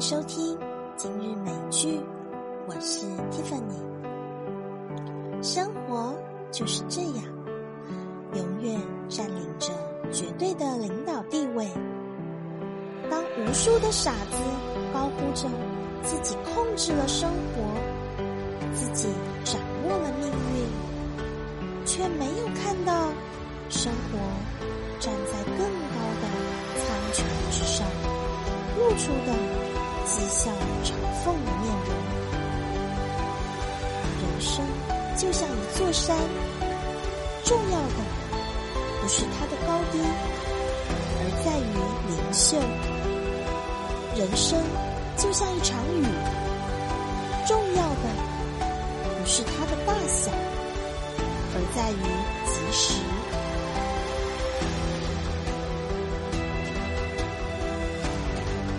收听今日美剧，我是 Tiffany。生活就是这样，永远占领着绝对的领导地位。当无数的傻子高呼着自己控制了生活，自己掌握了命运，却没有看到生活站在更高的苍穹之上，露出的讥笑嘲讽的面容。人生就像一座山，重要的不是它的高低，而在于灵秀。人生就像一场雨，重要的不是它的大小，而在于及时。